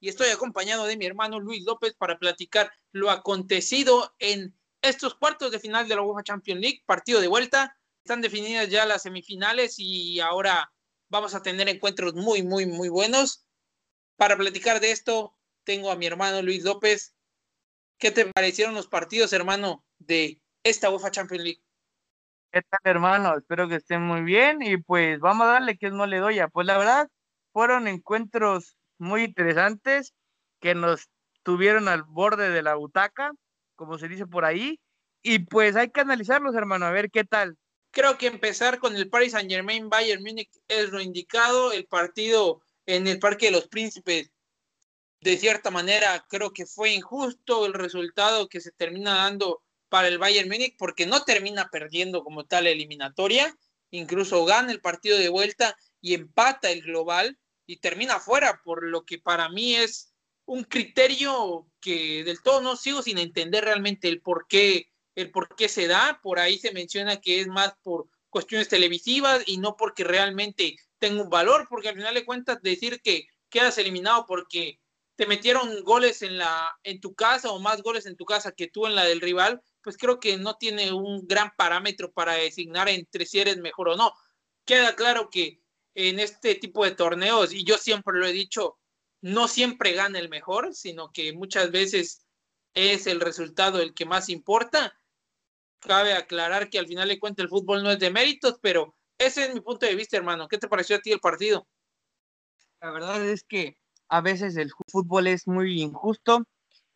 y estoy acompañado de mi hermano Luis López para platicar lo acontecido en estos cuartos de final de la UEFA Champions League, partido de vuelta. Están definidas ya las semifinales y ahora vamos a tener encuentros muy, muy, muy buenos. Para platicar de esto, tengo a mi hermano Luis López. ¿Qué te parecieron los partidos, hermano, de esta UEFA Champions League? ¿Qué tal, hermano? Espero que estén muy bien y pues vamos a darle que no le doy. Pues la verdad, fueron encuentros muy interesantes que nos tuvieron al borde de la butaca, como se dice por ahí, y pues hay que analizarlos, hermano, a ver qué tal. Creo que empezar con el Paris Saint Germain Bayern Múnich es lo indicado, el partido en el Parque de los Príncipes, de cierta manera, creo que fue injusto el resultado que se termina dando para el Bayern Múnich, porque no termina perdiendo como tal eliminatoria, incluso gana el partido de vuelta y empata el global, y termina fuera, por lo que para mí es un criterio que del todo no sigo sin entender realmente el por qué, el por se da. Por ahí se menciona que es más por cuestiones televisivas y no porque realmente tenga un valor, porque al final de cuentas decir que quedas eliminado porque te metieron goles en la en tu casa o más goles en tu casa que tú en la del rival, pues creo que no tiene un gran parámetro para designar entre si eres mejor o no. Queda claro que en este tipo de torneos, y yo siempre lo he dicho, no siempre gana el mejor, sino que muchas veces es el resultado el que más importa. Cabe aclarar que al final de cuentas el fútbol no es de méritos, pero ese es mi punto de vista, hermano. ¿Qué te pareció a ti el partido? La verdad es que a veces el fútbol es muy injusto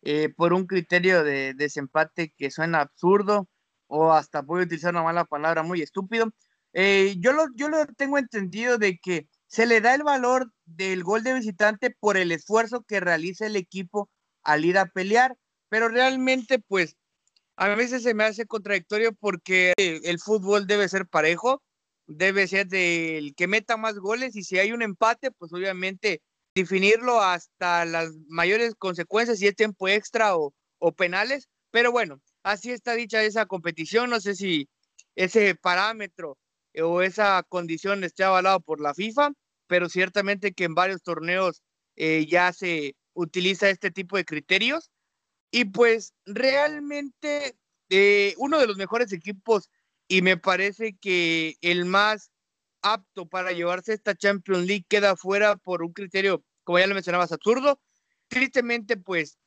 eh, por un criterio de desempate que suena absurdo o hasta puede utilizar una mala palabra muy estúpido, eh, yo, lo, yo lo tengo entendido de que se le da el valor del gol de visitante por el esfuerzo que realiza el equipo al ir a pelear, pero realmente pues a veces se me hace contradictorio porque el fútbol debe ser parejo, debe ser del que meta más goles y si hay un empate, pues obviamente definirlo hasta las mayores consecuencias, si es tiempo extra o, o penales, pero bueno, así está dicha esa competición, no sé si ese parámetro o esa condición esté avalado por la FIFA, pero ciertamente que en varios torneos eh, ya se utiliza este tipo de criterios. Y pues realmente eh, uno de los mejores equipos y me parece que el más apto para llevarse esta Champions League queda fuera por un criterio, como ya lo mencionabas, absurdo. Tristemente, pues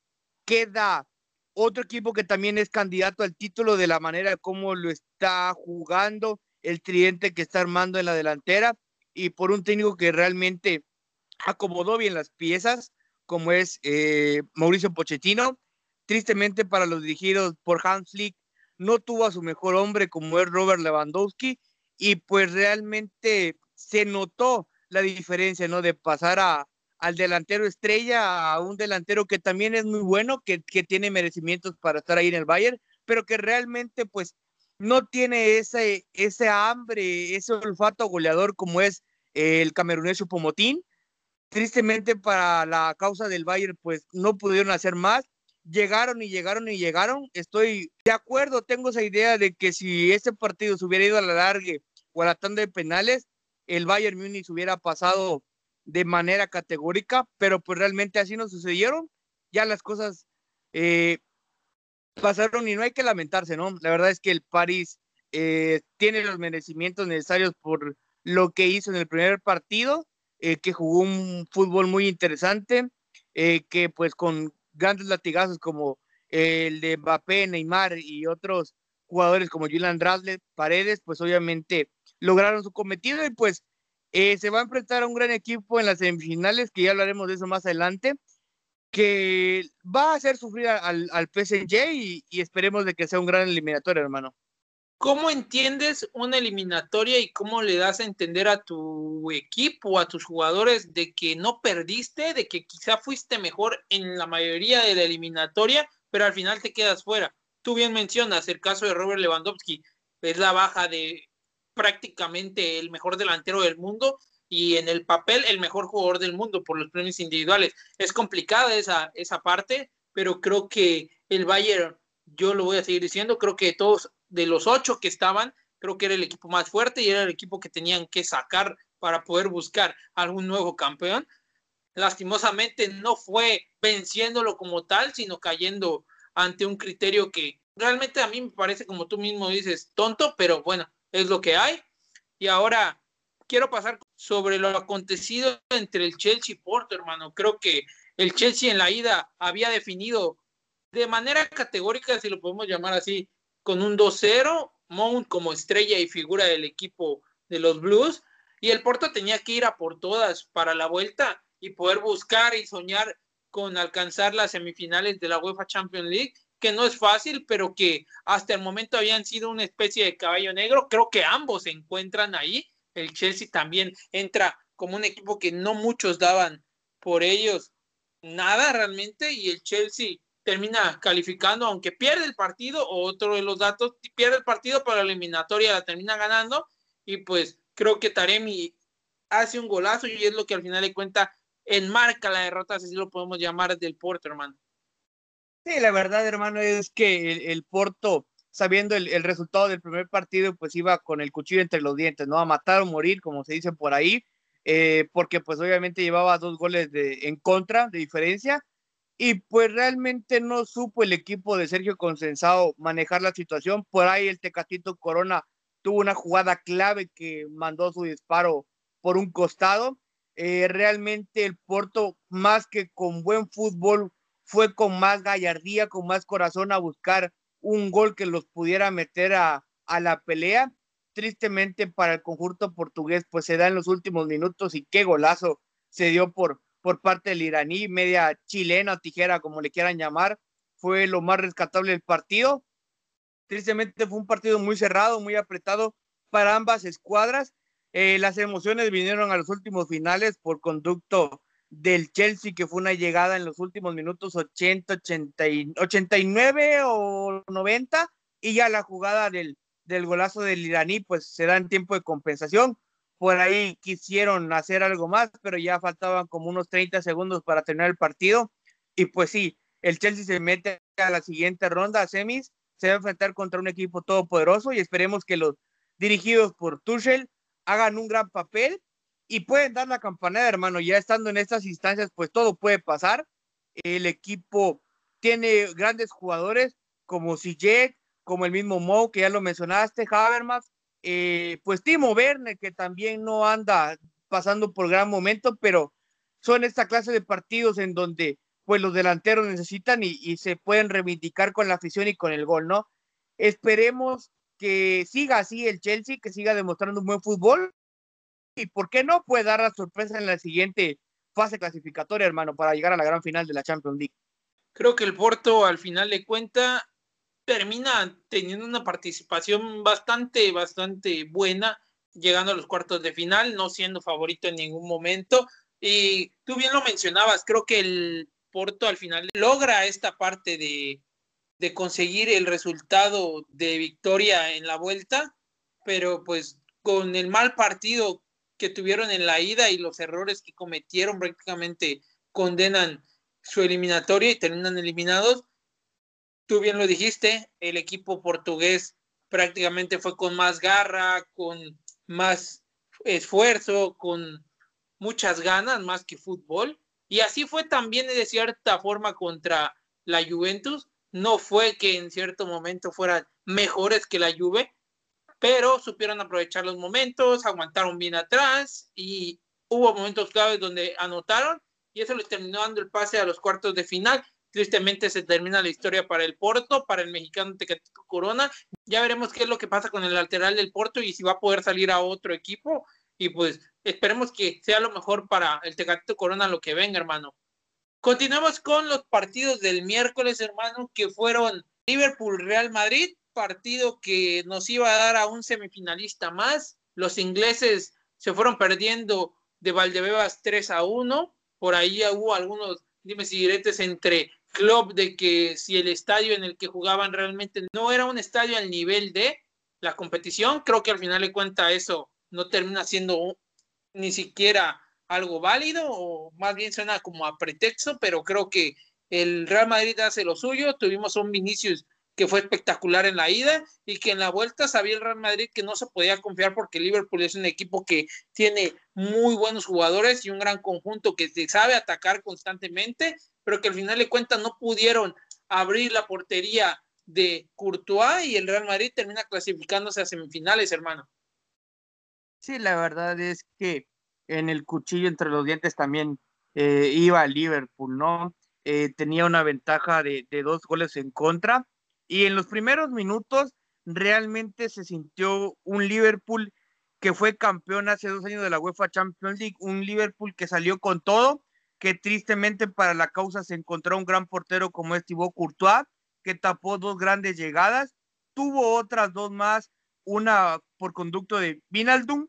queda otro equipo que también es candidato al título de la manera como lo está jugando el tridente que está armando en la delantera y por un técnico que realmente acomodó bien las piezas, como es eh, Mauricio Pochettino. Tristemente para los dirigidos por Hans Flick, no tuvo a su mejor hombre como es Robert Lewandowski y pues realmente se notó la diferencia, ¿no? De pasar a, al delantero estrella a un delantero que también es muy bueno, que, que tiene merecimientos para estar ahí en el Bayern, pero que realmente pues no tiene ese, ese hambre, ese olfato goleador como es el camerunés Pomotín. Tristemente para la causa del Bayern, pues no pudieron hacer más. Llegaron y llegaron y llegaron. Estoy de acuerdo, tengo esa idea de que si este partido se hubiera ido a la larga o a la tanda de penales, el Bayern Múnich hubiera pasado de manera categórica, pero pues realmente así no sucedieron. Ya las cosas eh, pasaron y no hay que lamentarse, ¿no? La verdad es que el París eh, tiene los merecimientos necesarios por lo que hizo en el primer partido, eh, que jugó un fútbol muy interesante, eh, que pues con grandes latigazos como el de Mbappé, Neymar y otros jugadores como Julian Drasler, Paredes, pues obviamente lograron su cometido y pues se va a enfrentar a un gran equipo en las semifinales, que ya hablaremos de eso más adelante que va a hacer sufrir al, al PSG y, esperemos de que sea un gran eliminatorio, hermano. ¿Cómo entiendes una eliminatoria y cómo le das a entender a tu equipo, a tus jugadores, de que no perdiste, de que quizá fuiste mejor en la mayoría de la eliminatoria, pero al final te quedas fuera? Tú bien mencionas el caso de Robert Lewandowski, es la baja de prácticamente el mejor delantero del mundo y en el papel el mejor jugador del mundo por los premios individuales. Es complicada esa, esa parte, pero creo que el Bayern, yo lo voy a seguir diciendo, creo que todos de los ocho que estaban, creo que era el equipo más fuerte y era el equipo que tenían que sacar para poder buscar algún nuevo campeón. Lastimosamente no fue venciéndolo como tal, sino cayendo ante un criterio que realmente a mí me parece, como tú mismo dices, tonto, pero bueno, es lo que hay. Y ahora quiero pasar sobre lo acontecido entre el Chelsea y Porto, hermano. Creo que el Chelsea en la ida había definido de manera categórica, si lo podemos llamar así, con un 2-0, Mount como estrella y figura del equipo de los Blues, y el Porto tenía que ir a por todas para la vuelta y poder buscar y soñar con alcanzar las semifinales de la UEFA Champions League, que no es fácil, pero que hasta el momento habían sido una especie de caballo negro. Creo que ambos se encuentran ahí. El Chelsea también entra como un equipo que no muchos daban por ellos nada realmente y el Chelsea termina calificando, aunque pierde el partido, o otro de los datos, pierde el partido, pero la eliminatoria la termina ganando, y pues creo que Taremi hace un golazo y es lo que al final de cuenta enmarca la derrota, si lo podemos llamar, del Porto, hermano. Sí, la verdad, hermano, es que el, Porto, sabiendo el, resultado del primer partido, pues iba con el cuchillo entre los dientes, ¿no? A matar o morir, como se dice por ahí, eh, porque pues obviamente llevaba dos goles de, en contra, de diferencia, y pues realmente no supo el equipo de Sergio Consensado manejar la situación. Por ahí el Tecatito Corona tuvo una jugada clave que mandó su disparo por un costado. Eh, realmente el Porto, más que con buen fútbol, fue con más gallardía, con más corazón a buscar un gol que los pudiera meter a, a la pelea. Tristemente para el conjunto portugués, pues se da en los últimos minutos y qué golazo se dio por, por parte del iraní, media chilena, tijera, como le quieran llamar, fue lo más rescatable del partido. Tristemente fue un partido muy cerrado, muy apretado para ambas escuadras. Eh, las emociones vinieron a los últimos finales por conducto del Chelsea, que fue una llegada en los últimos minutos 80, 80 89 o 90, y ya la jugada del, del golazo del iraní, pues se da en tiempo de compensación por ahí quisieron hacer algo más, pero ya faltaban como unos 30 segundos para terminar el partido. Y pues sí, el Chelsea se mete a la siguiente ronda, a semis, se va a enfrentar contra un equipo todopoderoso y esperemos que los dirigidos por Tuchel hagan un gran papel y pueden dar la campanada, hermano. Ya estando en estas instancias, pues todo puede pasar. El equipo tiene grandes jugadores como Sijek, como el mismo Mo, que ya lo mencionaste, Habermas, eh, pues Timo Werner, que también no anda pasando por gran momento, pero son esta clase de partidos en donde pues los delanteros necesitan y, se pueden reivindicar con la afición y con el gol, ¿no? Esperemos que siga así el Chelsea, que siga demostrando un buen fútbol y por qué no puede dar la sorpresa en la siguiente fase clasificatoria, hermano, para llegar a la gran final de la Champions League. Creo que el Porto al final de cuenta termina teniendo una participación bastante, bastante buena, llegando a los cuartos de final, no siendo favorito en ningún momento. Y tú bien lo mencionabas, creo que el Porto al final logra esta parte de, de conseguir el resultado de victoria en la vuelta, pero pues con el mal partido que tuvieron en la ida y los errores que cometieron prácticamente condenan su eliminatoria y terminan eliminados tú bien lo dijiste, el equipo portugués prácticamente fue con más garra, con más esfuerzo, con muchas ganas, más que fútbol. Y así fue también de cierta forma contra la Juventus. No fue que en cierto momento fueran mejores que la Juve, pero supieron aprovechar los momentos, aguantaron bien atrás y hubo momentos claves donde anotaron y eso les terminó dando el pase a los cuartos de final Tristemente se termina la historia para el Porto, para el mexicano Tecatito Corona. Ya veremos qué es lo que pasa con el lateral del Porto y si va a poder salir a otro equipo. Y pues esperemos que sea lo mejor para el Tecatito Corona lo que venga, hermano. Continuamos con los partidos del miércoles, hermano, que fueron Liverpool Real Madrid. Partido que nos iba a dar a un semifinalista más. Los ingleses se fueron perdiendo de Valdebebas 3 a 1. Por ahí hubo algunos dime si diretes entre club de que si el estadio en el que jugaban realmente no era un estadio al nivel de la competición, creo que al final de cuenta eso no termina siendo ni siquiera algo válido o más bien suena como a pretexto, pero creo que el Real Madrid hace lo suyo, tuvimos un Vinicius que fue espectacular en la ida y que en la vuelta sabía el Real Madrid que no se podía confiar porque Liverpool es un equipo que tiene muy buenos jugadores y un gran conjunto que sabe atacar constantemente, pero que al final de cuentas no pudieron abrir la portería de Courtois y el Real Madrid termina clasificándose a semifinales, hermano. Sí, la verdad es que en el cuchillo entre los dientes también eh, iba Liverpool, ¿no? Eh, tenía una ventaja de, dos goles en contra y en los primeros minutos realmente se sintió un Liverpool que fue campeón hace dos años de la UEFA Champions League, un Liverpool que salió con todo, que tristemente para la causa se encontró un gran portero como es Thibaut Courtois, que tapó dos grandes llegadas, tuvo otras dos más, una por conducto de Vinaldum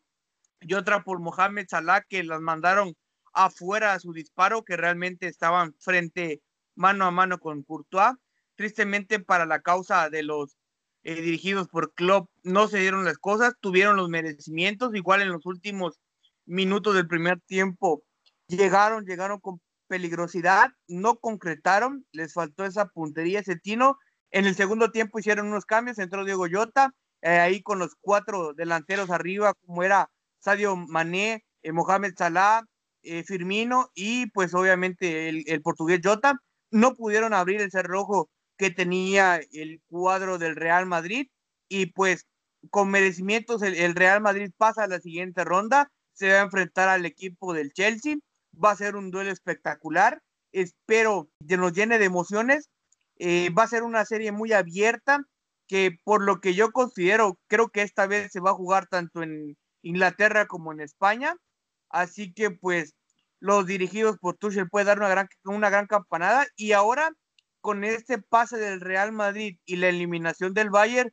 y otra por Mohamed Salah, que las mandaron afuera a su disparo, que realmente estaban frente mano a mano con Courtois. Tristemente para la causa de los eh, dirigidos por Klopp no se dieron las cosas, tuvieron los merecimientos, igual en los últimos minutos del primer tiempo llegaron, llegaron con peligrosidad, no concretaron, les faltó esa puntería, ese tino. En el segundo tiempo hicieron unos cambios, entró Diego Llota, eh, ahí con los cuatro delanteros arriba, como era Sadio Mané, eh, Mohamed Salah, Firmino y pues obviamente el, el portugués Jota, no pudieron abrir el cerrojo que tenía el cuadro del Real Madrid y pues con merecimientos el, Real Madrid pasa a la siguiente ronda, se va a enfrentar al equipo del Chelsea, va a ser un duelo espectacular, espero que nos llene de emociones, eh, va a ser una serie muy abierta que por lo que yo considero, creo que esta vez se va a jugar tanto en Inglaterra como en España, así que pues los dirigidos por Tuchel puede dar una gran, una gran campanada y ahora con este pase del Real Madrid y la eliminación del Bayern,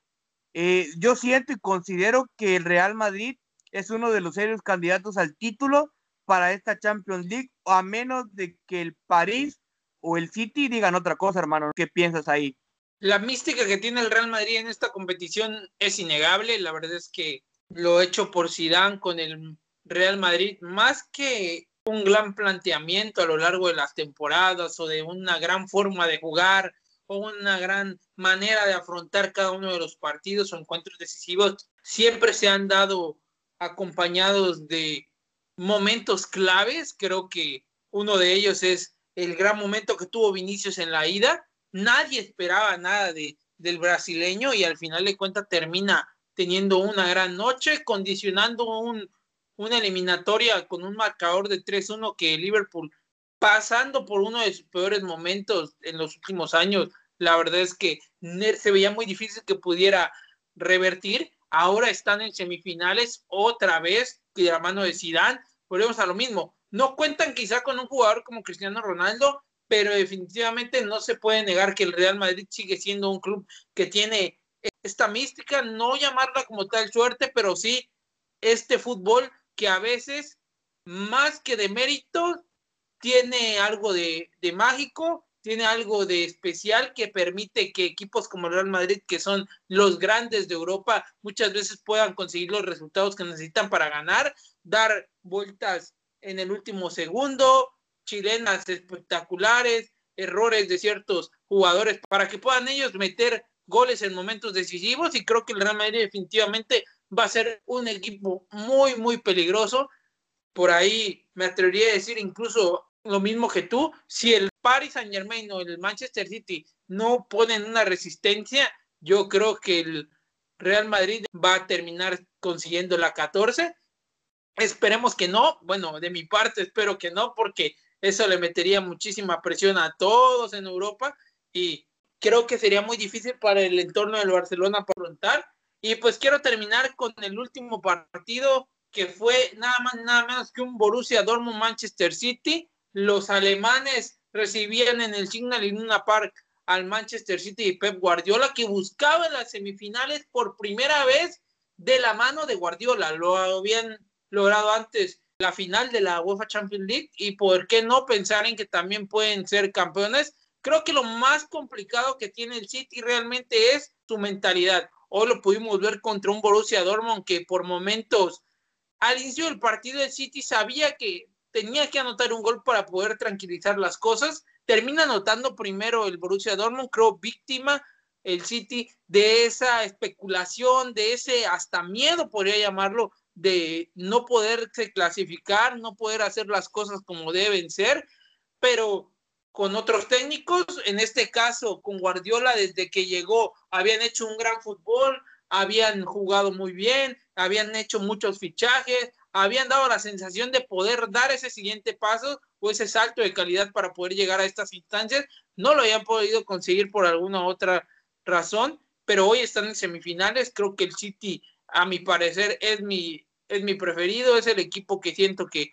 eh, yo siento y considero que el Real Madrid es uno de los serios candidatos al título para esta Champions League, a menos de que el París o el City digan otra cosa, hermano. ¿Qué piensas ahí? La mística que tiene el Real Madrid en esta competición es innegable. La verdad es que lo hecho por Zidane con el Real Madrid, más que un gran planteamiento a lo largo de las temporadas o de una gran forma de jugar o una gran manera de afrontar cada uno de los partidos o encuentros decisivos, siempre se han dado acompañados de momentos claves. Creo que uno de ellos es el gran momento que tuvo Vinicius en la ida. Nadie esperaba nada de, del brasileño y al final de cuentas termina teniendo una gran noche, condicionando un, una eliminatoria con un marcador de 3-1 que Liverpool, pasando por uno de sus peores momentos en los últimos años, la verdad es que se veía muy difícil que pudiera revertir. Ahora están en semifinales otra vez, de la mano de Zidane, volvemos a lo mismo. No cuentan quizá con un jugador como Cristiano Ronaldo, pero definitivamente no se puede negar que el Real Madrid sigue siendo un club que tiene esta mística, no llamarla como tal suerte, pero sí este fútbol que a veces, más que de mérito, tiene algo de, mágico, tiene algo de especial que permite que equipos como el Real Madrid, que son los grandes de Europa, muchas veces puedan conseguir los resultados que necesitan para ganar, dar vueltas en el último segundo, chilenas espectaculares, errores de ciertos jugadores para que puedan ellos meter goles en momentos decisivos y creo que el Real Madrid definitivamente va a ser un equipo muy, muy peligroso. Por ahí me atrevería a decir incluso lo mismo que tú. Si el Paris Saint Germain o el Manchester City no ponen una resistencia, yo creo que el Real Madrid va a terminar consiguiendo la 14. Esperemos que no. Bueno, de mi parte espero que no, porque eso le metería muchísima presión a todos en Europa y creo que sería muy difícil para el entorno del Barcelona afrontar y pues quiero terminar con el último partido que fue nada más nada menos que un Borussia Dortmund Manchester City. Los alemanes recibían en el Signal Iduna Park al Manchester City y Pep Guardiola, que buscaba las semifinales por primera vez de la mano de Guardiola. Lo habían logrado antes la final de la UEFA Champions League y por qué no pensar en que también pueden ser campeones. Creo que lo más complicado que tiene el City realmente es su mentalidad. Hoy lo pudimos ver contra un Borussia Dortmund que por momentos al inicio del partido el City sabía que tenía que anotar un gol para poder tranquilizar las cosas. Termina anotando primero el Borussia Dortmund, creo víctima el City de esa especulación, de ese hasta miedo, podría llamarlo, de no poderse clasificar, no poder hacer las cosas como deben ser, pero con otros técnicos, en este caso con Guardiola, desde que llegó, habían hecho un gran fútbol, habían jugado muy bien, habían hecho muchos fichajes, habían dado la sensación de poder dar ese siguiente paso o ese salto de calidad para poder llegar a estas instancias. No lo habían podido conseguir por alguna otra razón, pero hoy están en semifinales. Creo que el City, a mi parecer, es mi, es mi preferido, es el equipo que siento que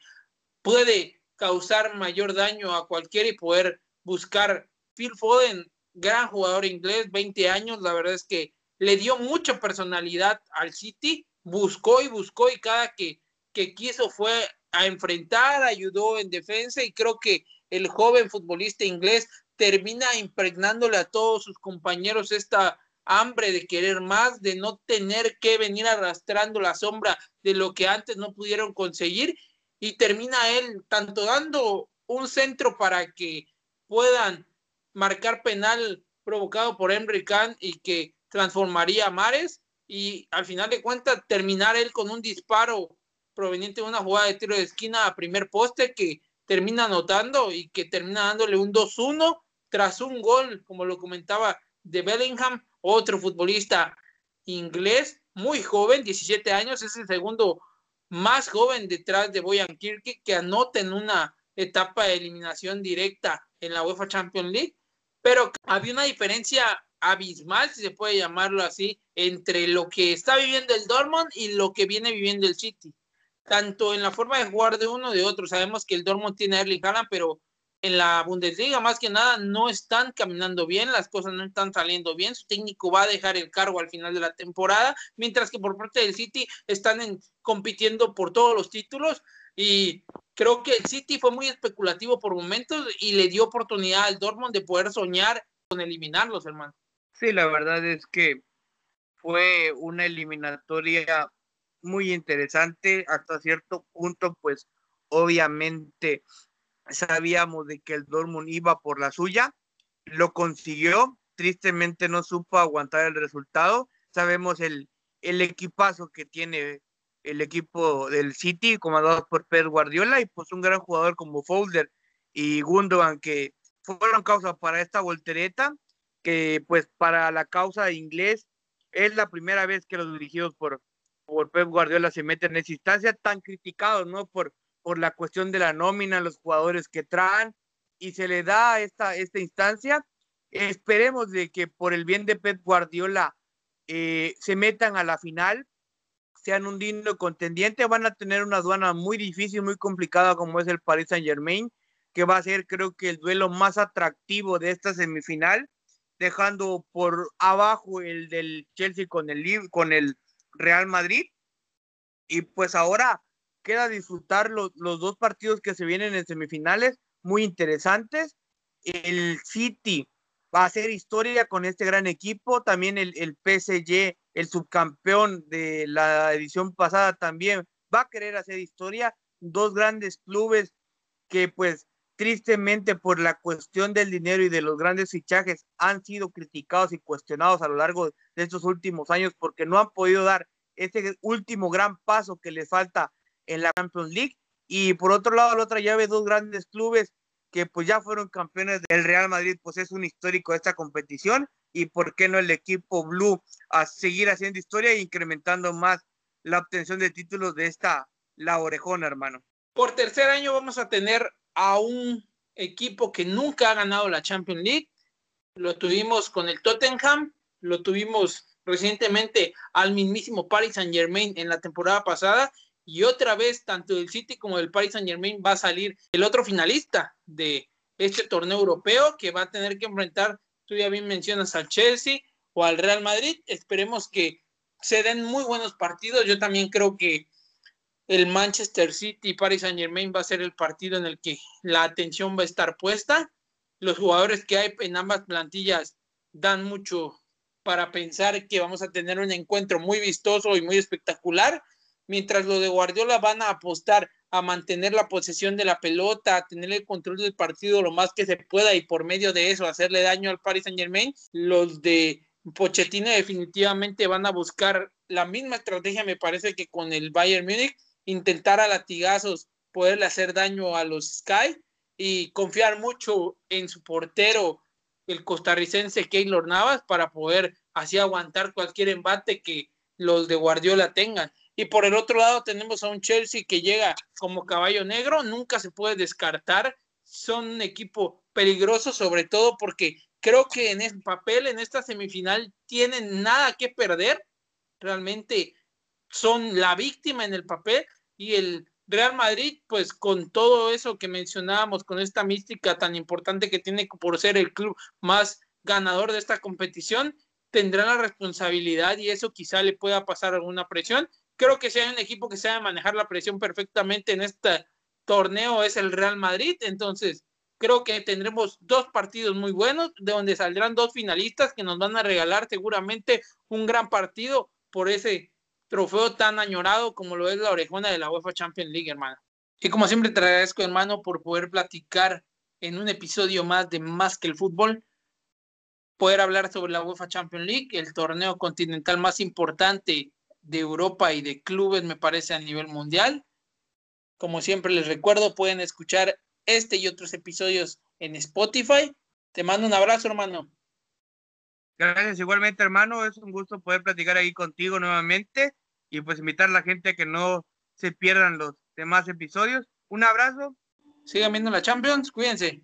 puede causar mayor daño a cualquiera y poder buscar. Phil Foden, gran jugador inglés, 20 años, la verdad es que le dio mucha personalidad al City, buscó y buscó y cada que, que quiso fue a enfrentar, ayudó en defensa y creo que el joven futbolista inglés termina impregnándole a todos sus compañeros esta hambre de querer más, de no tener que venir arrastrando la sombra de lo que antes no pudieron conseguir y termina él tanto dando un centro para que puedan marcar penal provocado por Henry Khan y que transformaría a Mares y al final de cuentas terminar él con un disparo proveniente de una jugada de tiro de esquina a primer poste que termina anotando y que termina dándole un 2-1 tras un gol, como lo comentaba, de Bellingham, otro futbolista inglés, muy joven, 17 años, es el segundo más joven detrás de Boyan Kirke, que anota en una etapa de eliminación directa en la UEFA Champions League, pero había una diferencia abismal, si se puede llamarlo así, entre lo que está viviendo el Dortmund y lo que viene viviendo el City. Tanto en la forma de jugar de uno de otro. Sabemos que el Dortmund tiene a Erling Haaland, pero en la Bundesliga más que nada no están caminando bien, las cosas no están saliendo bien, su técnico va a dejar el cargo al final de la temporada, mientras que por parte del City están compitiendo por todos los títulos y creo que el City fue muy especulativo por momentos y le dio oportunidad al Dortmund de poder soñar con eliminarlos, hermano. Sí, la verdad es que fue una eliminatoria muy interesante hasta cierto punto, pues obviamente sabíamos de que el Dortmund iba por la suya, lo consiguió, tristemente no supo aguantar el resultado, sabemos el, el equipazo que tiene el equipo del City, comandado por Pep Guardiola, y pues un gran jugador como Folder y Gundogan, que fueron causa para esta voltereta, que pues para la causa inglés es la primera vez que los dirigidos por, por Pep Guardiola se meten en esa instancia, tan criticados, ¿no? Por, por la cuestión de la nómina, los jugadores que traen, y se le da esta, esta instancia. Esperemos de que por el bien de Pep Guardiola eh, se metan a la final, sean un digno contendiente, van a tener una aduana muy difícil, muy complicada como es el Paris Saint Germain, que va a ser creo que el duelo más atractivo de esta semifinal, dejando por abajo el del Chelsea con el, con el Real Madrid. Y pues ahora queda disfrutar los, dos partidos que se vienen en semifinales, muy interesantes. El City va a hacer historia con este gran equipo, también el, el PSG, el subcampeón de la edición pasada, también va a querer hacer historia. Dos grandes clubes que pues tristemente por la cuestión del dinero y de los grandes fichajes han sido criticados y cuestionados a lo largo de estos últimos años porque no han podido dar ese último gran paso que les falta en la Champions League. Y por otro lado, la otra llave, dos grandes clubes que pues ya fueron campeones del Real Madrid, pues es un histórico de esta competición. Y por qué no el equipo blue a seguir haciendo historia e incrementando más la obtención de títulos de esta, la orejona, hermano. Por tercer año vamos a tener a un equipo que nunca ha ganado la Champions League. Lo tuvimos con el Tottenham, lo tuvimos recientemente al mismísimo Paris Saint Germain en la temporada pasada y otra vez tanto el City como el Paris Saint Germain va a salir el otro finalista de este torneo europeo que va a tener que enfrentar tú ya bien mencionas al Chelsea o al Real Madrid. Esperemos que se den muy buenos partidos. Yo también creo que el Manchester City y Paris Saint Germain va a ser el partido en el que la atención va a estar puesta. Los jugadores que hay en ambas plantillas dan mucho para pensar que vamos a tener un encuentro muy vistoso y muy espectacular, mientras los de Guardiola van a apostar a mantener la posesión de la pelota, a tener el control del partido lo más que se pueda y por medio de eso hacerle daño al Paris Saint Germain. Los de Pochettino definitivamente van a buscar la misma estrategia, me parece que con el Bayern Múnich, intentar a latigazos poderle hacer daño a los Sky y confiar mucho en su portero, el costarricense Keylor Navas, para poder así aguantar cualquier embate que los de Guardiola tengan. Y por el otro lado tenemos a un Chelsea que llega como caballo negro, nunca se puede descartar. Son un equipo peligroso, sobre todo porque creo que en el papel, en esta semifinal, tienen nada que perder. Realmente son la víctima en el papel y el Real Madrid, pues con todo eso que mencionábamos, con esta mística tan importante que tiene por ser el club más ganador de esta competición, tendrá la responsabilidad y eso quizá le pueda pasar alguna presión creo que hay un equipo que sabe manejar la presión perfectamente en este torneo es el Real Madrid, entonces creo que tendremos dos partidos muy buenos, de donde saldrán dos finalistas que nos van a regalar seguramente un gran partido por ese trofeo tan añorado como lo es la orejona de la UEFA Champions League, hermano. Y como siempre te agradezco, hermano, por poder platicar en un episodio más de Más que el Fútbol, poder hablar sobre la UEFA Champions League, el torneo continental más importante de Europa y de clubes, me parece, a nivel mundial. Como siempre les recuerdo, pueden escuchar este y otros episodios en Spotify. Te mando un abrazo, hermano. Gracias, igualmente, hermano. Es un gusto poder platicar ahí contigo nuevamente y pues invitar a la gente a que no se pierdan los demás episodios. Un abrazo. Sigan viendo la Champions, cuídense.